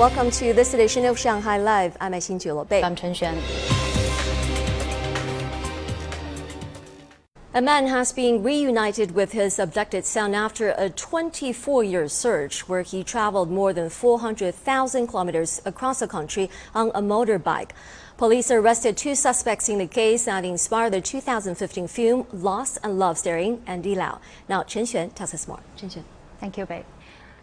Welcome to this edition of Shanghai Live. I'm Xin Bei. I'm Chen Xuan. A man has been reunited with his abducted son after a 24 year search where he traveled more than 400,000 kilometers across the country on a motorbike. Police arrested two suspects in the case that inspired the 2015 film Lost and Love starring Andy Lau. Now, Chen Xuan tells us more. Chen Xuan. Thank you, babe.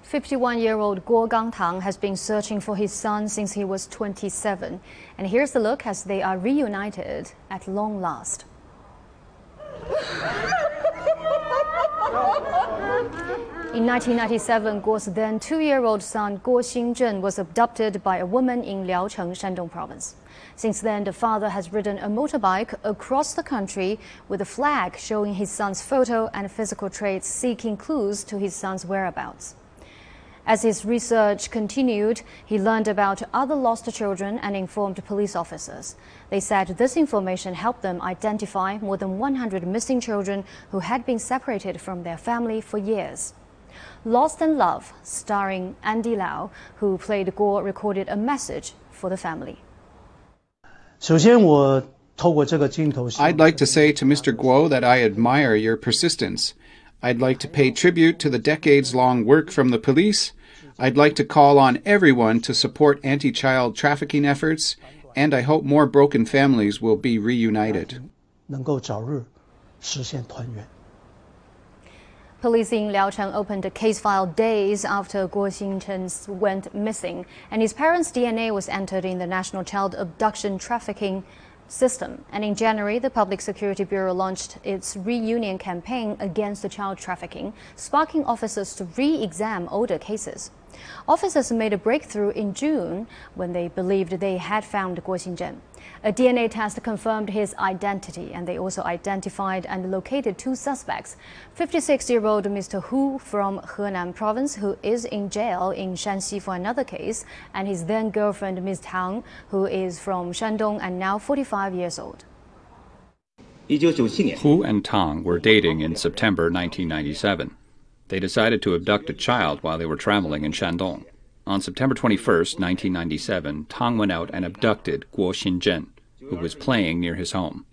51 year old Guo Gangtang has been searching for his son since he was 27. And here's a look as they are reunited at long last. In 1997, Guo's then two-year-old son Guo Xinzhen was abducted by a woman in Liaocheng, Shandong province. Since then, the father has ridden a motorbike across the country with a flag showing his son's photo and physical traits seeking clues to his son's whereabouts. As his research continued, he learned about other lost children and informed police officers. They said this information helped them identify more than 100 missing children who had been separated from their family for years. Lost and Love, starring Andy Lau, who played Guo, recorded a message for the family. I'd like to say to Mr. Guo that I admire your persistence. I'd like to pay tribute to the decades long work from the police I'd like to call on everyone to support anti child trafficking efforts, and I hope more broken families will be reunited. Police in Liaocheng opened a case file days after Guo Xinzhen went missing, and his parents' DNA was entered in the National Child Abduction Trafficking system. And in January, the Public Security Bureau launched its reunion campaign against child trafficking, sparking officers to re examine older cases. Officers made a breakthrough in June when they believed they had found Guo Xinzhen. A DNA test confirmed his identity, and they also identified and located two suspects 56 year old Mr. Hu from Henan province, who is in jail in Shanxi for another case, and his then girlfriend, Ms. Tang, who is from Shandong and now 45 years old. Hu and Tang were dating in September 1997. They decided to abduct a child while they were traveling in Shandong. On September 21, 1997, Tang went out and abducted Guo Xinzhen, who was playing near his home.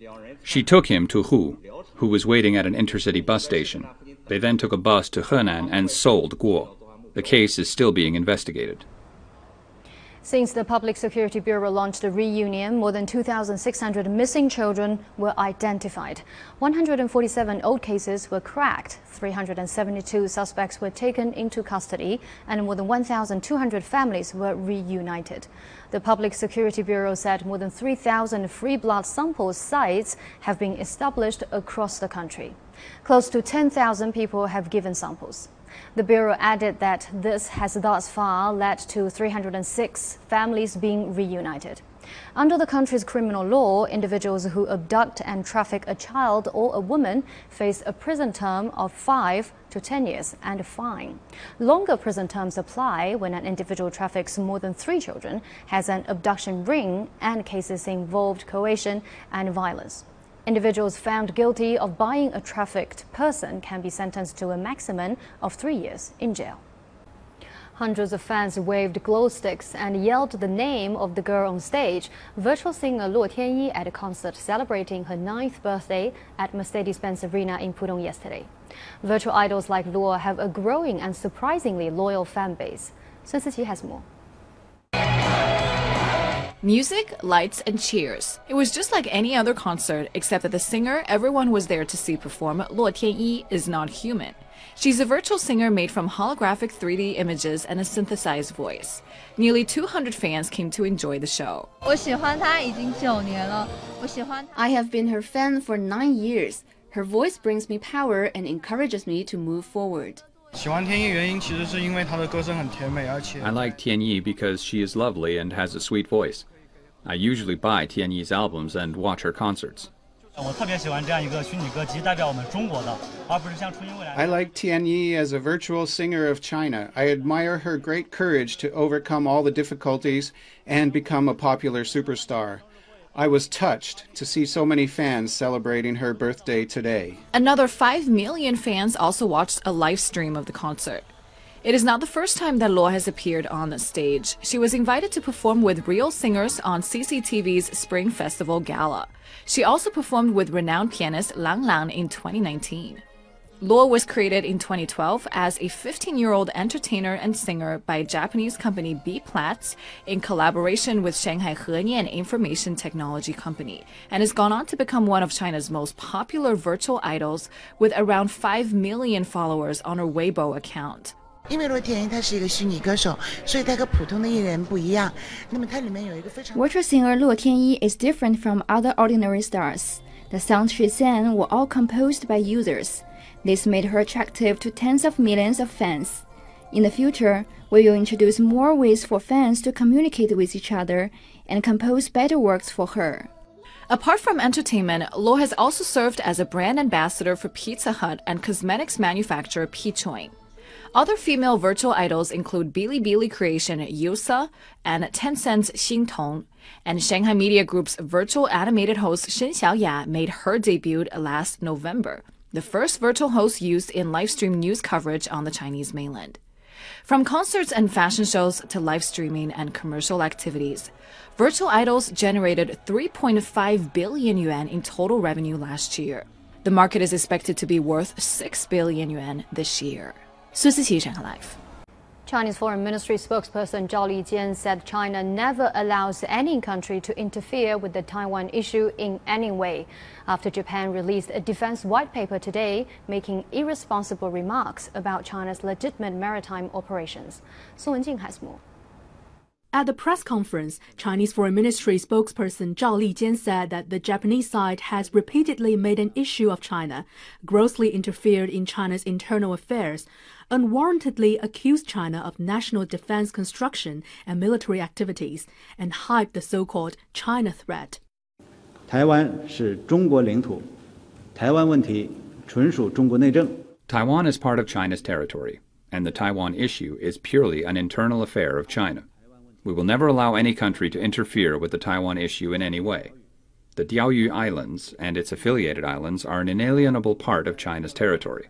She took him to Hu, who was waiting at an intercity bus station. They then took a bus to Henan and sold Guo. The case is still being investigated. Since the Public Security Bureau launched the reunion, more than 2,600 missing children were identified. 147 old cases were cracked, 372 suspects were taken into custody, and more than 1,200 families were reunited. The Public Security Bureau said more than 3,000 free blood sample sites have been established across the country. Close to 10,000 people have given samples. The Bureau added that this has thus far led to 306 families being reunited. Under the country's criminal law, individuals who abduct and traffic a child or a woman face a prison term of 5 to 10 years and a fine. Longer prison terms apply when an individual traffics more than three children, has an abduction ring, and cases involved coercion and violence. Individuals found guilty of buying a trafficked person can be sentenced to a maximum of three years in jail. Hundreds of fans waved glow sticks and yelled the name of the girl on stage, virtual singer Luo Tianyi at a concert celebrating her ninth birthday at Mercedes-Benz Arena in Pudong yesterday. Virtual idols like Luo have a growing and surprisingly loyal fan base. Sun Siqi has more. Music, lights, and cheers. It was just like any other concert, except that the singer everyone was there to see perform, Luo Tianyi, is not human. She's a virtual singer made from holographic 3D images and a synthesized voice. Nearly 200 fans came to enjoy the show. I have been her fan for nine years. Her voice brings me power and encourages me to move forward. I like Tianyi because she is lovely and has a sweet voice. I usually buy Tianyi's albums and watch her concerts. I like Tianyi as a virtual singer of China. I admire her great courage to overcome all the difficulties and become a popular superstar. I was touched to see so many fans celebrating her birthday today. Another 5 million fans also watched a live stream of the concert. It is not the first time that Luo has appeared on the stage. She was invited to perform with real singers on CCTV's Spring Festival Gala. She also performed with renowned pianist Lang Lang in 2019. Luo was created in 2012 as a 15 year old entertainer and singer by Japanese company Bplats in collaboration with Shanghai Henian Information Technology Company and has gone on to become one of China's most popular virtual idols with around 5 million followers on her Weibo account. 因为洛天依她是一个虚拟歌手，所以她和普通的艺人不一样。那么它里面有一个非常。Virtual singer 洛天依 is different from other ordinary stars. The songs she sang were all composed by users. This made her attractive to tens of millions of fans. In the future, we will introduce more ways for fans to communicate with each other and compose better works for her. Apart from entertainment, Luo has also served as a brand ambassador for Pizza Hut and cosmetics manufacturer Pechoin. Other female virtual idols include Bilibili creation Yousa and Tencent's Xing Tong, and Shanghai Media Group's virtual animated host Shen Xiaoya made her debut last November, the first virtual host used in live stream news coverage on the Chinese mainland. From concerts and fashion shows to live streaming and commercial activities, virtual idols generated 3.5 billion yuan in total revenue last year. The market is expected to be worth 6 billion yuan this year. 孙思琪，上海 Live。Chinese Foreign Ministry spokesperson Zhao Lijian said China never allows any country to interfere with the Taiwan issue in any way. After Japan released a defense white paper today making irresponsible remarks about China's legitimate maritime operations. Su Wenjing has more. At the press conference, Chinese Foreign Ministry spokesperson Zhao Lijian said that the Japanese side has repeatedly made an issue of China, grossly interfered in China's internal affairs, unwarrantedly accused China of national defense construction and military activities, and hyped the so-called China threat. Taiwan is part of China's territory, and the Taiwan issue is purely an internal affair of China. We will never allow any country to interfere with the Taiwan issue in any way. The Diaoyu Islands and its affiliated islands are an inalienable part of China's territory.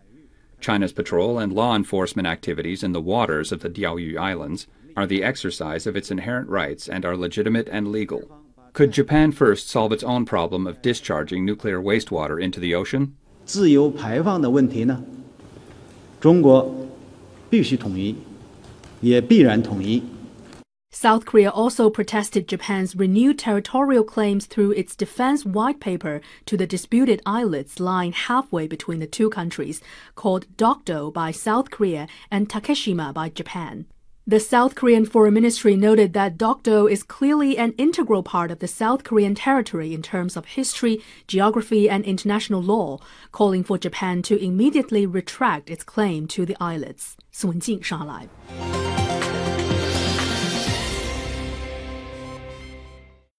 China's patrol and law enforcement activities in the waters of the Diaoyu Islands are the exercise of its inherent rights and are legitimate and legal. Could Japan first solve its own problem of discharging nuclear wastewater into the ocean? 自由排放的问题呢？中国必须统一，也必然统一。 South Korea also protested Japan's renewed territorial claims through its defense white paper to the disputed islets lying halfway between the two countries, called Dokdo by South Korea and Takeshima by Japan. The South Korean Foreign Ministry noted that Dokdo is clearly an integral part of the South Korean territory in terms of history, geography, and international law, calling for Japan to immediately retract its claim to the islets. Sun Jing, Shanghai.